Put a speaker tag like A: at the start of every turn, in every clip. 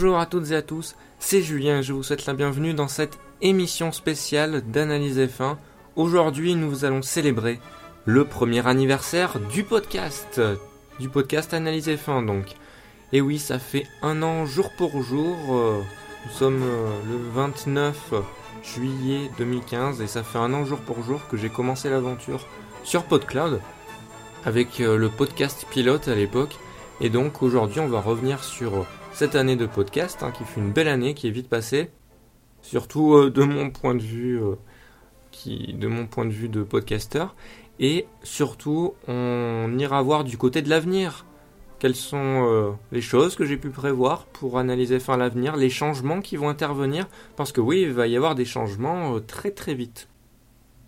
A: Bonjour à toutes et à tous, c'est Julien et je vous souhaite la bienvenue dans cette émission spéciale d'Analyse F1. Aujourd'hui, nous allons célébrer le premier anniversaire du podcast, du podcast Analyse F1 donc. Et oui, ça fait un an jour pour jour, euh, nous sommes euh, le 29 juillet 2015 et ça fait un an jour pour jour que j'ai commencé l'aventure sur PodCloud avec euh, le podcast pilote à l'époque. Et donc aujourd'hui, on va revenir sur cette année de podcast hein, qui fut une belle année, qui est vite passée. Surtout euh, de mon point de vue, euh, qui, de mon point de vue de podcasteur. Et surtout, on ira voir du côté de l'avenir. Quelles sont les choses que j'ai pu prévoir pour analyser fin l'avenir, les changements qui vont intervenir, parce que oui, il va y avoir des changements très très vite.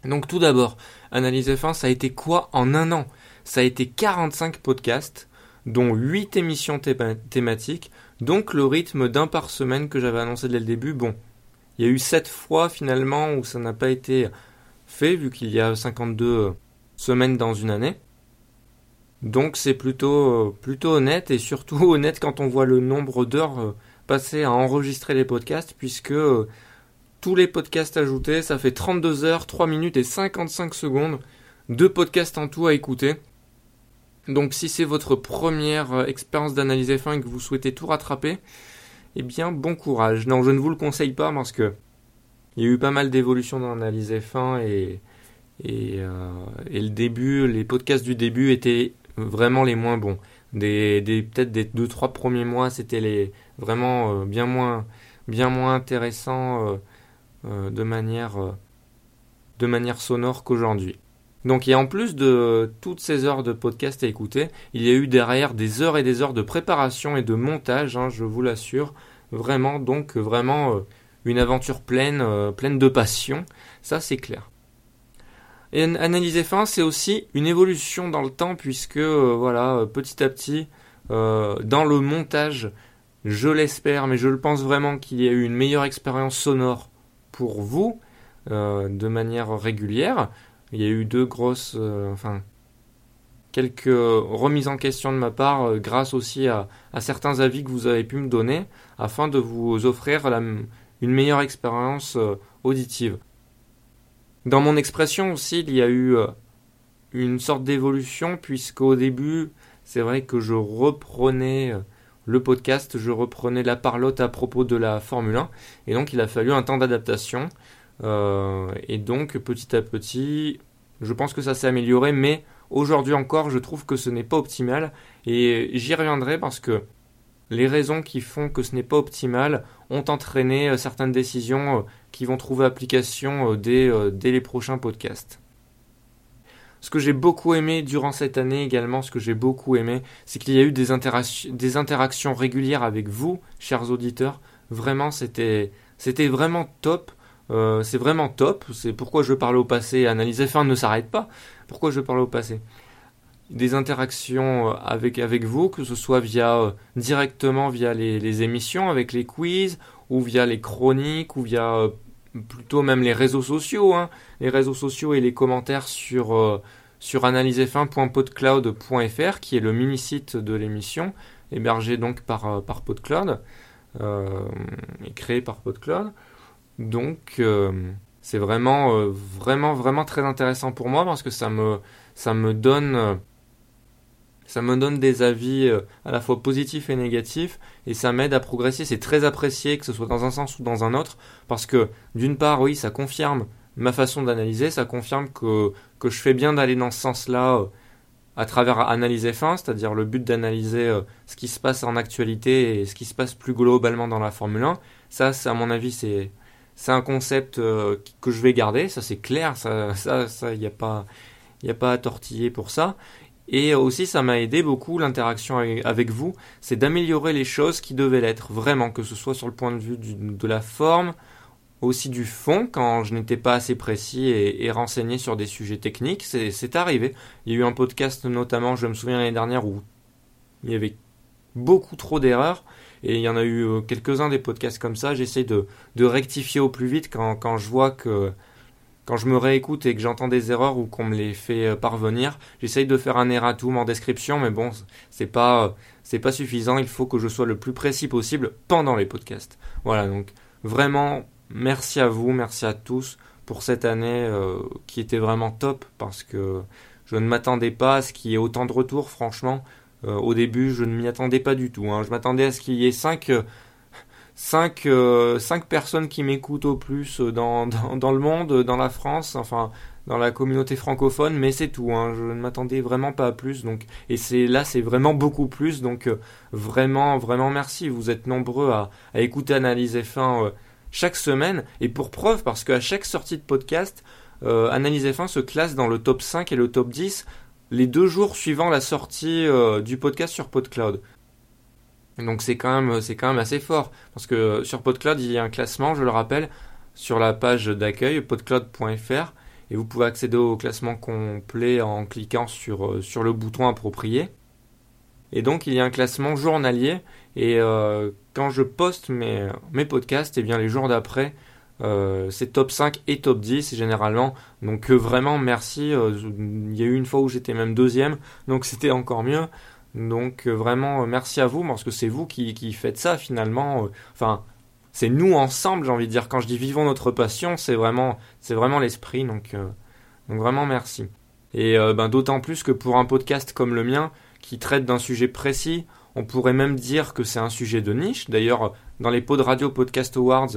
A: Donc tout d'abord, analyse F1, ça a été quoi en un an? Ça a été 45 podcasts, dont 8 émissions thématiques, donc le rythme d'un par semaine que j'avais annoncé dès le début. Bon, il y a eu 7 fois finalement où ça n'a pas été fait, vu qu'il y a 52 semaines dans une année. Donc c'est plutôt, plutôt honnête, et surtout honnête quand on voit le nombre d'heures passées à enregistrer les podcasts, puisque tous les podcasts ajoutés, ça fait 32 heures, 3 minutes et 55 secondes. Deux podcasts en tout à écouter. Donc si c'est votre première euh, expérience d'analyse F1 et que vous souhaitez tout rattraper, eh bien bon courage. Non, je ne vous le conseille pas parce que il y a eu pas mal d'évolutions dans l'analyse F1 et, euh, et, le début, les podcasts du début étaient vraiment les moins bons. Des, peut-être des 2-3 premiers mois, c'était les vraiment euh, bien moins bien moins intéressants euh, de, manière, de manière sonore qu'aujourd'hui. Donc et en plus de toutes ces heures de podcast à écouter, il y a eu derrière des heures et des heures de préparation et de montage, hein, je vous l'assure. Vraiment, donc vraiment euh, une aventure pleine, pleine de passion, ça c'est clair. Et analyser fin, c'est aussi une évolution dans le temps puisque voilà, petit à petit, dans le montage, je l'espère, mais je le pense vraiment qu'il y a eu une meilleure expérience sonore pour vous euh, de manière régulière. Il y a eu deux grosses, euh, enfin, quelques remises en question de ma part euh, grâce aussi à, certains avis que vous avez pu me donner afin de vous offrir une meilleure expérience auditive. Dans mon expression aussi, il y a eu une sorte d'évolution puisqu'au début, c'est vrai que je reprenais le podcast, je reprenais la parlotte à propos de la Formule 1, et donc il a fallu un temps d'adaptation. Euh, et donc petit à petit, je pense que ça s'est amélioré, mais aujourd'hui encore, je trouve que ce n'est pas optimal, et j'y reviendrai parce que les raisons qui font que ce n'est pas optimal ont entraîné euh, certaines décisions euh, qui vont trouver application dès, les prochains podcasts. Ce que j'ai beaucoup aimé durant cette année également, ce que j'ai beaucoup aimé, c'est qu'il y a eu des, interactions régulières avec vous, chers auditeurs. Vraiment, c'était vraiment top. Euh, c'est vraiment top. C'est pourquoi je parle au passé. Analyse F1 ne s'arrête pas. Pourquoi je parle au passé? Des interactions euh, avec, avec vous, que ce soit via euh, directement via les, émissions, avec les quiz, ou via les chroniques, ou via plutôt même les réseaux sociaux, hein. les réseaux sociaux et les commentaires sur, sur analysef1.podcloud.fr, qui est le mini-site de l'émission, hébergé donc par, par PodCloud, et créé par PodCloud. Donc c'est vraiment, vraiment, vraiment très intéressant pour moi parce que ça me, ça me donne ça me donne des avis euh, à la fois positifs et négatifs et ça m'aide à progresser. C'est très apprécié que ce soit dans un sens ou dans un autre parce que d'une part, oui, ça confirme ma façon d'analyser, ça confirme que, que je fais bien d'aller dans ce sens-là euh, à travers analyser fin, c'est-à-dire le but d'analyser euh, ce qui se passe en actualité et ce qui se passe plus globalement dans la Formule 1. Ça, à mon avis, c'est c'est un concept que je vais garder, ça c'est clair, ça, ça, a pas, il n'y a pas à tortiller pour ça. Et aussi, ça m'a aidé beaucoup l'interaction avec vous, c'est d'améliorer les choses qui devaient l'être, vraiment, que ce soit sur le point de vue de la forme, aussi du fond, quand je n'étais pas assez précis et, renseigné sur des sujets techniques, c'est arrivé. Il y a eu un podcast notamment, je me souviens l'année dernière, où il y avait beaucoup trop d'erreurs, et il y en a eu euh, quelques-uns des podcasts comme ça, j'essaie de, rectifier au plus vite quand, je vois que quand je me réécoute et que j'entends des erreurs ou qu'on me les fait euh, parvenir, j'essaye de faire un erratum en description, mais bon, c'est pas, c'est pas suffisant. Il faut que je sois le plus précis possible pendant les podcasts. Voilà, donc vraiment, merci à vous, merci à tous pour cette année euh, qui était vraiment top parce que je ne m'attendais pas à ce qu'il y ait autant de retours, franchement. Euh, au début, je ne m'y attendais pas du tout. Hein. Je m'attendais à ce qu'il y ait 5 cinq, euh, cinq personnes qui m'écoutent au plus euh, dans, dans, le monde, dans la France, enfin dans la communauté francophone, mais c'est tout. Hein, je ne m'attendais vraiment pas à plus. Donc, et c'est là, c'est vraiment beaucoup plus. Donc, euh, vraiment, vraiment merci. Vous êtes nombreux à, à écouter Analyse F1 chaque semaine. Et pour preuve, parce qu'à chaque sortie de podcast, Analyse F1 se classe dans le top 5 et le top 10 les deux jours suivant la sortie du podcast sur PodCloud. Donc c'est quand même quand assez fort parce que sur PodCloud il y a un classement, je le rappelle, sur la page d'accueil podcloud.fr et vous pouvez accéder au classement complet en cliquant sur, euh, sur le bouton approprié. Et donc il y a un classement journalier et euh, quand je poste mes, mes podcasts, et eh bien les jours d'après, euh, c'est top 5 et top 10 généralement. Donc vraiment merci. il y a eu une fois où j'étais même deuxième, donc c'était encore mieux. Donc euh, vraiment euh, merci à vous parce que c'est vous qui, faites ça finalement. Euh, enfin, c'est nous ensemble, j'ai envie de dire. Quand je dis vivons notre passion, c'est vraiment, c'est vraiment l'esprit. Donc, donc vraiment merci. Et ben, d'autant plus que pour un podcast comme le mien, qui traite d'un sujet précis, on pourrait même dire que c'est un sujet de niche. D'ailleurs, dans les pots de radio Podcast Awards,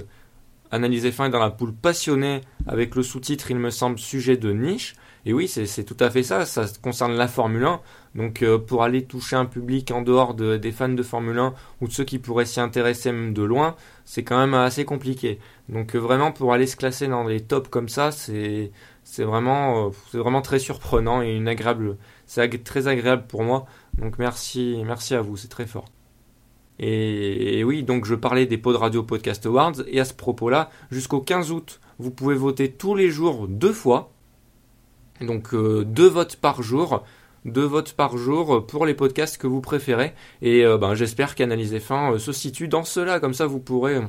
A: Analysez fin dans la poule passionnée avec le sous-titre, il me semble, sujet de niche. Et oui, c'est tout à fait ça, ça concerne la Formule 1. Donc euh, pour aller toucher un public en dehors des fans de Formule 1 ou de ceux qui pourraient s'y intéresser même de loin, c'est quand même assez compliqué. Donc euh, vraiment pour aller se classer dans les tops comme ça, c'est vraiment, euh, vraiment très surprenant et agréable, c'est très agréable pour moi. Donc merci, merci à vous, c'est très fort. Et, oui, donc je parlais des pods radio podcast awards, et à ce propos-là, jusqu'au 15 août, vous pouvez voter tous les jours deux fois, donc euh, deux votes par jour, deux votes par jour pour les podcasts que vous préférez, et euh, ben, j'espère qu'Analyse F1 euh, se situe dans cela, comme ça vous pourrez,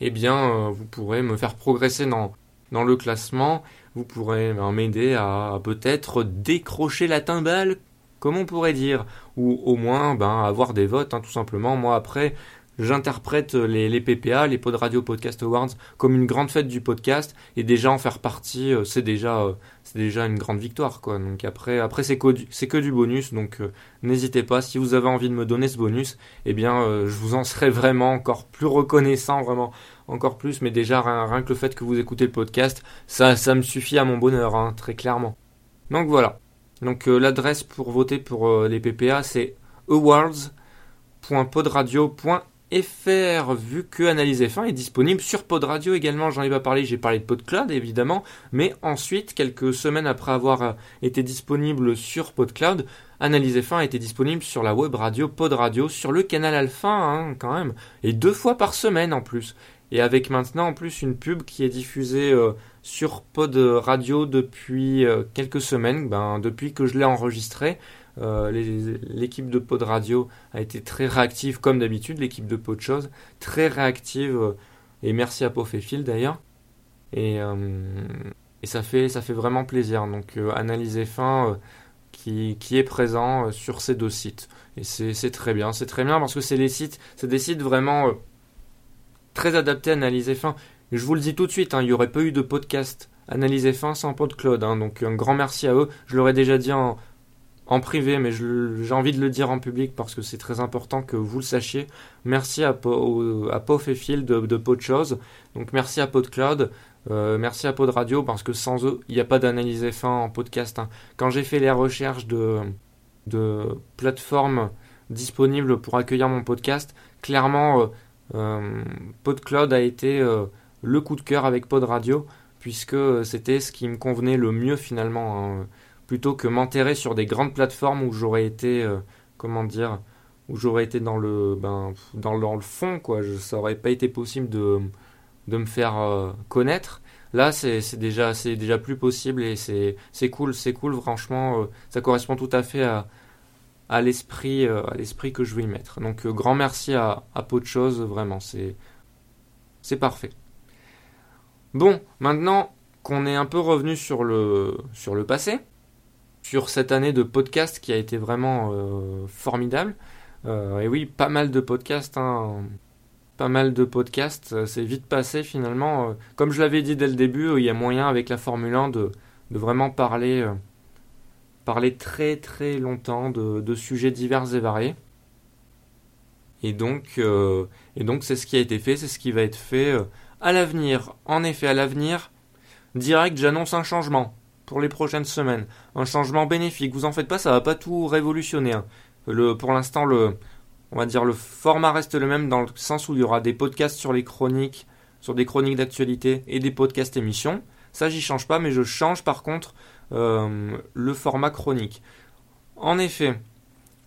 A: eh bien, vous pourrez me faire progresser dans, dans le classement, vous pourrez ben, m'aider à peut-être décrocher la timbale comme on pourrait dire, ou au moins ben, avoir des votes, hein, tout simplement. Moi, après, j'interprète les, les, PPA, les Pod Radio Podcast Awards, comme une grande fête du podcast, et déjà en faire partie, euh, c'est déjà, euh, déjà une grande victoire, quoi. Donc après, après c'est que, du bonus, donc euh, n'hésitez pas, si vous avez envie de me donner ce bonus, eh bien, je vous en serai vraiment encore plus reconnaissant, vraiment encore plus, mais déjà rien, que le fait que vous écoutez le podcast, ça, ça me suffit à mon bonheur, hein, très clairement. Donc voilà. Donc euh, l'adresse pour voter pour euh, les PPA c'est awards.podradio.fr vu que Analyse F1 est disponible sur Podradio également, j'en ai pas parlé, j'ai parlé de PodCloud évidemment, mais ensuite, quelques semaines après avoir euh, été disponible sur PodCloud, Analyse F1 a été disponible sur la web radio Podradio, sur le canal Alpha hein, quand même, et deux fois par semaine en plus. Et avec maintenant en plus une pub qui est diffusée sur Pod Radio depuis euh, quelques semaines, ben, depuis que je l'ai enregistré. Euh, l'équipe de Pod Radio a été très réactive comme d'habitude, l'équipe de Pod Chose, très réactive, euh, et merci à Pof et Phil d'ailleurs. Et, et, ça, fait, ça fait vraiment plaisir. Donc analyser fin qui, qui, est présent sur ces deux sites. Et c'est très bien, c'est très bien parce que c'est des sites vraiment très adaptés à analyser fin je vous le dis tout de suite, hein, il n'y aurait pas eu de podcast Analyse fin sans PodCloud. Hein, donc un grand merci à eux. Je l'aurais déjà dit en, privé, mais j'ai envie de le dire en public parce que c'est très important que vous le sachiez. Merci à, à Pof et Phil de, de Podchose. Donc merci à PodCloud. Euh, merci à Pod Radio parce que sans eux, il n'y a pas d'analyse F1 en podcast. Hein. Quand j'ai fait les recherches de, de plateformes disponibles pour accueillir mon podcast, clairement, euh, PodCloud a été le coup de cœur avec Pod Radio, puisque c'était ce qui me convenait le mieux finalement, hein. plutôt que m'enterrer sur des grandes plateformes où j'aurais été, euh, comment dire, où j'aurais été dans le, ben, dans, le fond, quoi. Ça aurait pas été possible de, me faire euh, connaître. Là, c'est déjà, déjà plus possible et c'est cool, c'est franchement, euh, ça correspond tout à fait à, à l'esprit à l'esprit que je veux y mettre. Donc, grand merci à, à de Choses, vraiment, c'est parfait. Bon, maintenant, qu'on est un peu revenu sur le, sur le passé, sur cette année de podcast qui a été vraiment formidable. et oui, pas mal de podcasts, hein. pas mal de podcasts, c'est vite passé finalement. Comme je l'avais dit dès le début, il y a moyen avec la Formule 1 de, de vraiment parler, parler très très longtemps de, sujets divers et variés. Et donc, euh, et donc c'est ce qui a été fait, c'est ce qui va être fait euh, à l'avenir. En effet, à l'avenir, direct, j'annonce un changement pour les prochaines semaines, un changement bénéfique. Vous en faites pas, ça va pas tout révolutionner. Hein. Le, pour l'instant, le, on va dire le format reste le même dans le sens où il y aura des podcasts sur les chroniques, sur des chroniques d'actualité et des podcasts émissions. Ça, j'y change pas, mais je change par contre euh, le format chronique. En effet,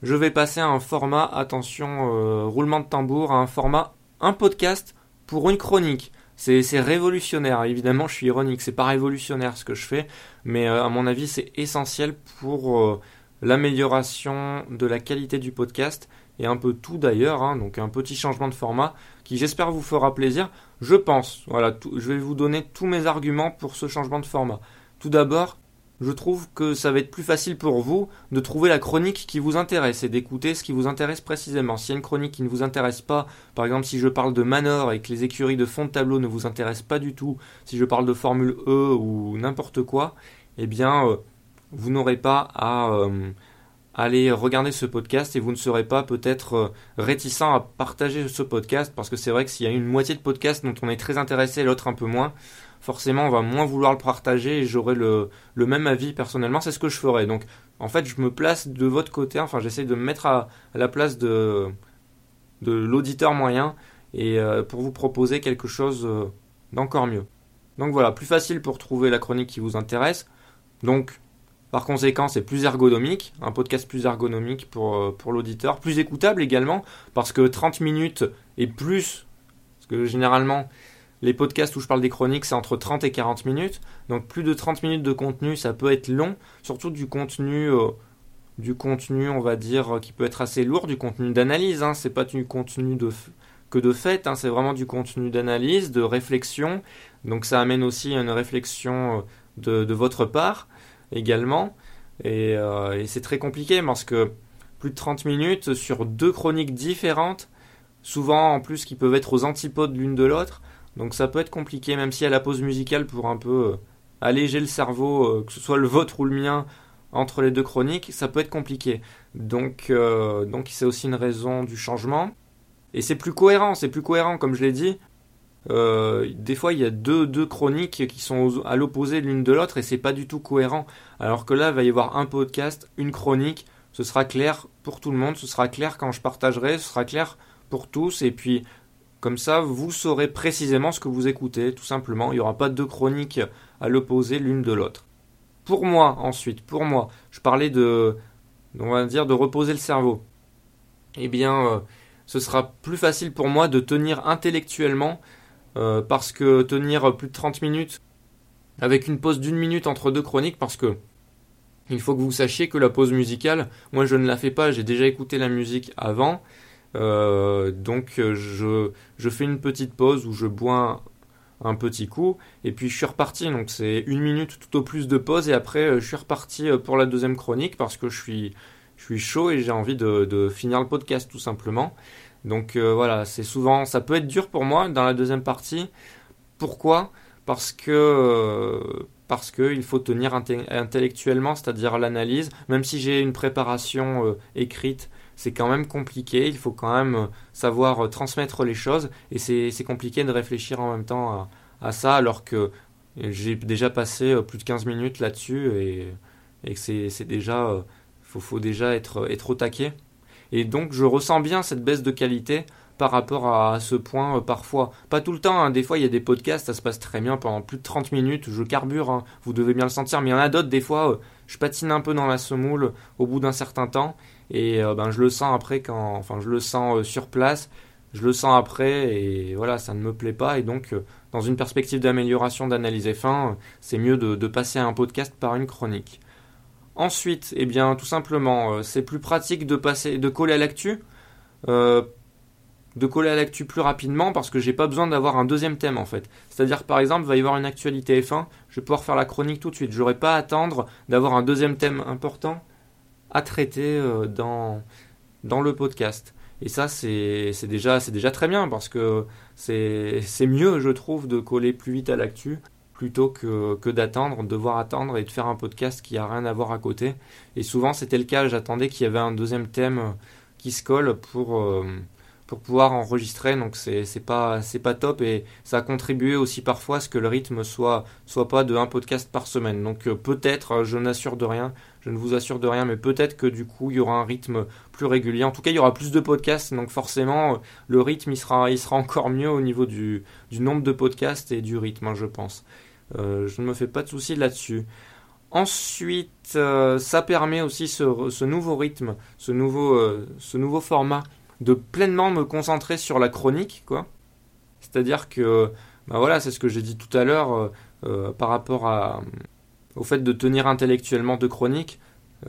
A: je vais passer à un format, attention, euh, roulement de tambour, à un format, un podcast pour une chronique. C'est révolutionnaire, évidemment je suis ironique, c'est pas révolutionnaire ce que je fais, mais euh, à mon avis c'est essentiel pour l'amélioration de la qualité du podcast et un peu tout d'ailleurs, hein, donc un petit changement de format qui j'espère vous fera plaisir. Je pense, voilà, je vais vous donner tous mes arguments pour ce changement de format. Tout d'abord, je trouve que ça va être plus facile pour vous de trouver la chronique qui vous intéresse et d'écouter ce qui vous intéresse précisément. S'il y a une chronique qui ne vous intéresse pas, par exemple si je parle de Manor et que les écuries de fond de tableau ne vous intéressent pas du tout, si je parle de Formule E ou n'importe quoi, eh bien euh, vous n'aurez pas à euh, aller regarder ce podcast et vous ne serez pas peut-être euh, réticent à partager ce podcast parce que c'est vrai que s'il y a une moitié de podcast dont on est très intéressé et l'autre un peu moins, forcément on va moins vouloir le partager et j'aurai le, même avis personnellement, c'est ce que je ferai. Donc en fait je me place de votre côté, enfin j'essaie de me mettre à, la place de, l'auditeur moyen et euh, pour vous proposer quelque chose euh, d'encore mieux. Donc voilà, plus facile pour trouver la chronique qui vous intéresse. Donc par conséquent, c'est plus ergonomique, un podcast plus ergonomique pour, euh, pour l'auditeur, plus écoutable également, parce que 30 minutes et plus, parce que généralement, les podcasts où je parle des chroniques, c'est entre 30 et 40 minutes. Donc plus de 30 minutes de contenu, ça peut être long. Surtout du contenu, euh, on va dire, qui peut être assez lourd, du contenu d'analyse. Hein. C'est pas du contenu que de fait, hein. c'est vraiment du contenu d'analyse, de réflexion. Donc ça amène aussi une réflexion euh, de, votre part également. Et, euh, et c'est très compliqué parce que plus de 30 minutes sur deux chroniques différentes, souvent en plus qui peuvent être aux antipodes l'une de l'autre, donc ça peut être compliqué, même si à la pause musicale pour un peu euh, alléger le cerveau, euh, que ce soit le vôtre ou le mien, entre les deux chroniques, ça peut être compliqué. Donc euh, donc c'est aussi une raison du changement. Et c'est plus cohérent, c'est plus cohérent comme je l'ai dit. des fois, il y a deux, deux chroniques qui sont à l'opposé l'une de l'autre et c'est pas du tout cohérent. Alors que là, il va y avoir un podcast, une chronique, ce sera clair pour tout le monde, ce sera clair quand je partagerai, ce sera clair pour tous. Et puis, comme ça, vous saurez précisément ce que vous écoutez, tout simplement. Il n'y aura pas deux chroniques à l'opposé l'une de l'autre. Pour moi, ensuite, pour moi, je parlais de, on va dire, de reposer le cerveau. Eh bien, euh, ce sera plus facile pour moi de tenir intellectuellement, euh, parce que tenir plus de 30 minutes avec une pause d'une minute entre deux chroniques, parce que il faut que vous sachiez que la pause musicale, moi je ne la fais pas, j'ai déjà écouté la musique avant, euh, donc euh, je, je fais une petite pause où je bois un petit coup. Et puis je suis reparti. Donc c'est une minute tout au plus de pause. Et après euh, je suis reparti pour la deuxième chronique parce que je suis je suis chaud et j'ai envie de, de, finir le podcast tout simplement. Donc voilà. C'est souvent ça peut être dur pour moi dans la deuxième partie. Pourquoi? Parce que parce que il faut tenir intellectuellement c'est-à-dire l'analyse. Même si j'ai une préparation écrite c'est quand même compliqué, il faut quand même euh, savoir euh, transmettre les choses, et c'est compliqué de réfléchir en même temps à, ça, alors que j'ai déjà passé euh, plus de 15 minutes là-dessus, et, et que c'est déjà... faut, faut déjà être, être au taquet. Et donc je ressens bien cette baisse de qualité par rapport à, ce point parfois. Pas tout le temps, hein. des fois il y a des podcasts, ça se passe très bien pendant plus de 30 minutes, je carbure, hein. vous devez bien le sentir, mais il y en a d'autres, des fois je patine un peu dans la semoule au bout d'un certain temps, et euh, ben, je le sens après quand, enfin, je le sens euh, sur place, je le sens après, et voilà, ça ne me plaît pas. Et donc, euh, dans une perspective d'amélioration d'analyse fin, c'est mieux de, passer à un podcast par une chronique. Ensuite, eh bien, tout simplement, c'est plus pratique de passer, de coller à l'actu. de coller à l'actu plus rapidement parce que j'ai pas besoin d'avoir un deuxième thème en fait. C'est-à-dire par exemple, va y avoir une actualité F1, je vais pouvoir faire la chronique tout de suite. J'aurai pas à attendre d'avoir un deuxième thème important à traiter euh, dans, dans le podcast. Et ça, c'est déjà, déjà très bien parce que c'est mieux, je trouve, de coller plus vite à l'actu plutôt que, que d'attendre, devoir attendre et de faire un podcast qui a rien à voir à côté. Et souvent, c'était le cas, j'attendais qu'il y avait un deuxième thème qui se colle pour, euh, pour pouvoir enregistrer. Donc c'est pas pas top et ça a contribué aussi parfois à ce que le rythme soit soit pas de un podcast par semaine. Donc euh, peut-être, je n'assure de rien, je ne vous assure de rien, mais peut-être que du coup il y aura un rythme plus régulier. En tout cas, il y aura plus de podcasts, donc forcément le rythme il sera il sera encore mieux au niveau du nombre de podcasts et du rythme, hein, je pense. je ne me fais pas de soucis là-dessus. Ensuite, ça permet aussi ce, nouveau rythme, ce nouveau, format de pleinement me concentrer sur la chronique, quoi. C'est-à-dire que, bah voilà, c'est ce que j'ai dit tout à l'heure euh, euh, par rapport à, au fait de tenir intellectuellement de chronique,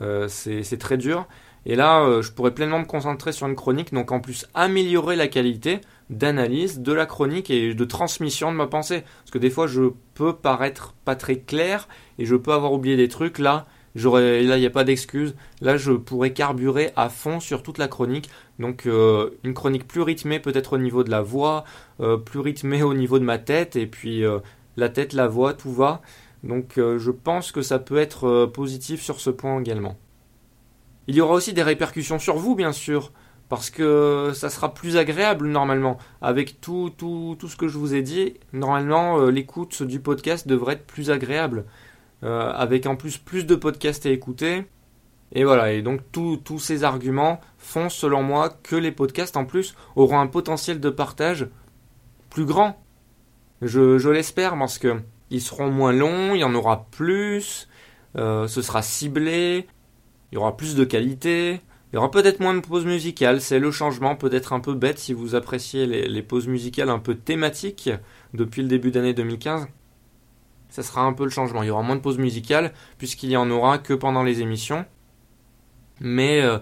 A: euh, c'est très dur. Et là, je pourrais pleinement me concentrer sur une chronique, donc en plus améliorer la qualité d'analyse de la chronique et de transmission de ma pensée. Parce que des fois, je peux paraître pas très clair et je peux avoir oublié des trucs. Là, il n'y a pas d'excuse. Là, je pourrais carburer à fond sur toute la chronique. Donc, euh, une chronique plus rythmée, peut-être au niveau de la voix, euh, plus rythmée au niveau de ma tête, et puis euh, la tête, la voix, tout va. Donc, je pense que ça peut être positif sur ce point également. Il y aura aussi des répercussions sur vous, bien sûr, parce que ça sera plus agréable normalement. Avec tout, tout, tout ce que je vous ai dit, normalement, l'écoute du podcast devrait être plus agréable. Euh, avec en plus plus de podcasts à écouter. Et voilà, et donc tous ces arguments font selon moi que les podcasts en plus auront un potentiel de partage plus grand. Je, l'espère parce que ils seront moins longs, il y en aura plus, euh, ce sera ciblé, il y aura plus de qualité, il y aura peut-être moins de pauses musicales, c'est le changement peut-être un peu bête si vous appréciez les, pauses musicales un peu thématiques depuis le début d'année 2015 ça sera un peu le changement. Il y aura moins de pauses musicales puisqu'il y en aura que pendant les émissions. Mais, euh,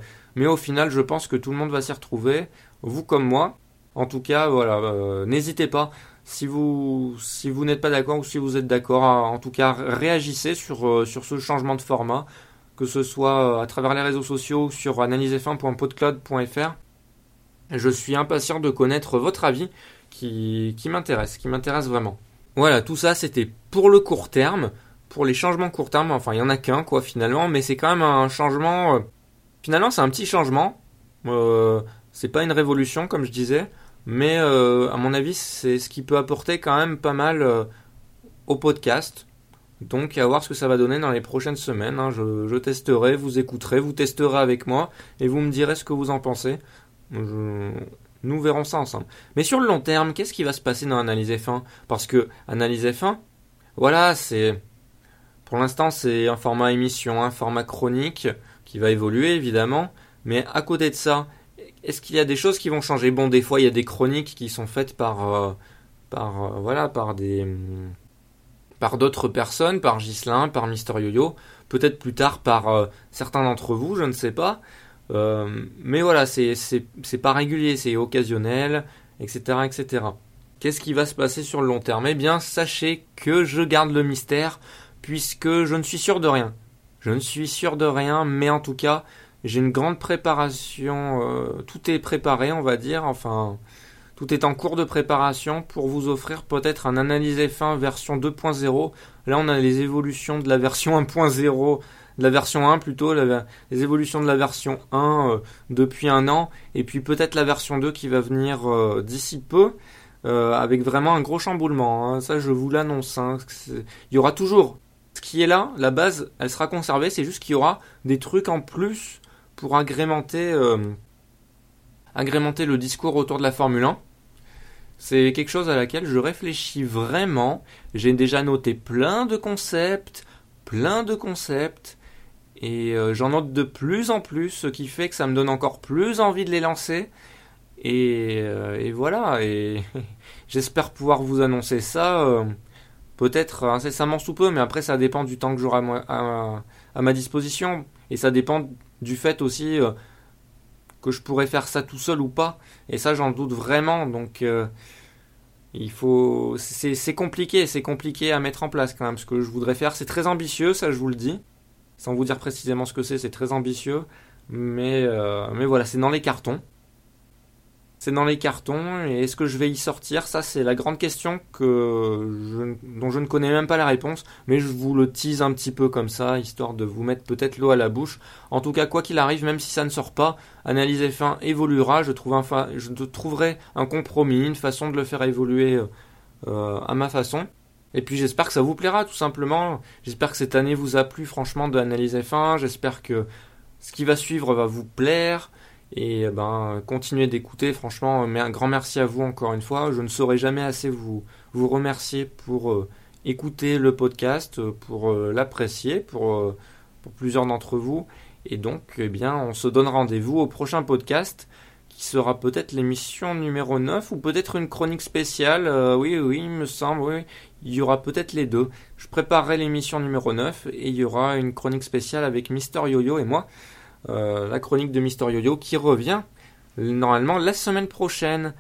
A: au final, je pense que tout le monde va s'y retrouver, vous comme moi. En tout cas, voilà, euh, n'hésitez pas. Si vous, si vous n'êtes pas d'accord ou si vous êtes d'accord, en tout cas, réagissez sur, euh, sur ce changement de format, que ce soit à travers les réseaux sociaux sur analysef1.podcloud.fr. Je suis impatient de connaître votre avis qui, qui m'intéresse, qui m'intéresse vraiment. Voilà, tout ça c'était pour le court terme, pour les changements court terme, enfin il y en a qu'un quoi finalement, mais c'est quand même un changement. Euh, finalement c'est un petit changement, euh, c'est pas une révolution comme je disais, mais euh, à mon avis c'est ce qui peut apporter quand même pas mal au podcast. Donc à voir ce que ça va donner dans les prochaines semaines. Hein. Je, testerai, vous écouterez, vous testerez avec moi et vous me direz ce que vous en pensez. Nous verrons ça ensemble. Mais sur le long terme, qu'est-ce qui va se passer dans Analyse F1 Parce que Analyse F1, voilà, c'est. Pour l'instant, c'est un format émission, un format chronique qui va évoluer évidemment. Mais à côté de ça, est-ce qu'il y a des choses qui vont changer? Bon, des fois, il y a des chroniques qui sont faites par. Euh, par. Euh, voilà, par des. par d'autres personnes, par Gislin, par Mister Yo-Yo. Peut-être plus tard par euh, certains d'entre vous, je ne sais pas. Mais voilà, c'est pas régulier, c'est occasionnel, etc. etc. Qu'est-ce qui va se passer sur le long terme? Eh bien, sachez que je garde le mystère, puisque je ne suis sûr de rien. Je ne suis sûr de rien, mais en tout cas, j'ai une grande préparation. Euh, tout est préparé, on va dire. Enfin, tout est en cours de préparation pour vous offrir peut-être un analyse F1 version 2.0. Là, on a les évolutions de la version 1.0 de la version 1 plutôt, les évolutions de la version 1 euh, depuis un an, et puis peut-être la version 2 qui va venir euh, d'ici peu, euh, avec vraiment un gros chamboulement. Hein. Ça, je vous l'annonce. Hein. Il y aura toujours ce qui est là, la base, elle sera conservée, c'est juste qu'il y aura des trucs en plus pour agrémenter, agrémenter le discours autour de la Formule 1. C'est quelque chose à laquelle je réfléchis vraiment. J'ai déjà noté plein de concepts, plein de concepts. Et euh, j'en note de plus en plus, ce qui fait que ça me donne encore plus envie de les lancer. Et, euh, voilà, et j'espère pouvoir vous annoncer ça euh, peut-être incessamment sous peu, mais après ça dépend du temps que j'aurai à, ma disposition. Et ça dépend du fait aussi que je pourrais faire ça tout seul ou pas. Et ça, j'en doute vraiment. Donc, euh, il faut. C'est compliqué, c'est compliqué à mettre en place quand même. Ce que je voudrais faire, c'est très ambitieux, ça, je vous le dis. Sans vous dire précisément ce que c'est, c'est très ambitieux. Mais, euh, mais voilà, c'est dans les cartons c'est dans les cartons et est-ce que je vais y sortir? Ça, c'est la grande question que dont je ne connais même pas la réponse, mais je vous le tease un petit peu comme ça, histoire de vous mettre peut-être l'eau à la bouche. En tout cas, quoi qu'il arrive, même si ça ne sort pas, Analyse F1 évoluera. Je, trouverai un compromis, une façon de le faire évoluer euh, à ma façon. Et puis j'espère que ça vous plaira tout simplement. J'espère que cette année vous a plu franchement de Analyse F1. J'espère que ce qui va suivre va vous plaire. Et euh, ben, continuez d'écouter. Franchement, un grand merci à vous encore une fois. Je ne saurais jamais assez vous, vous remercier pour euh, écouter le podcast, pour euh, l'apprécier, pour, pour plusieurs d'entre vous. Et donc, eh bien, on se donne rendez-vous au prochain podcast qui sera peut-être l'émission numéro 9 ou peut-être une chronique spéciale. oui, oui, il me semble, oui. Il y aura peut-être les deux. Je préparerai l'émission numéro 9 et il y aura une chronique spéciale avec Mister Yo-Yo et moi. Euh, la chronique de Mister Yo-Yo qui revient normalement la semaine prochaine.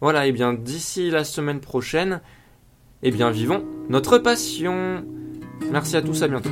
A: Voilà, et bien d'ici la semaine prochaine, et bien vivons notre passion. Merci à tous, à bientôt.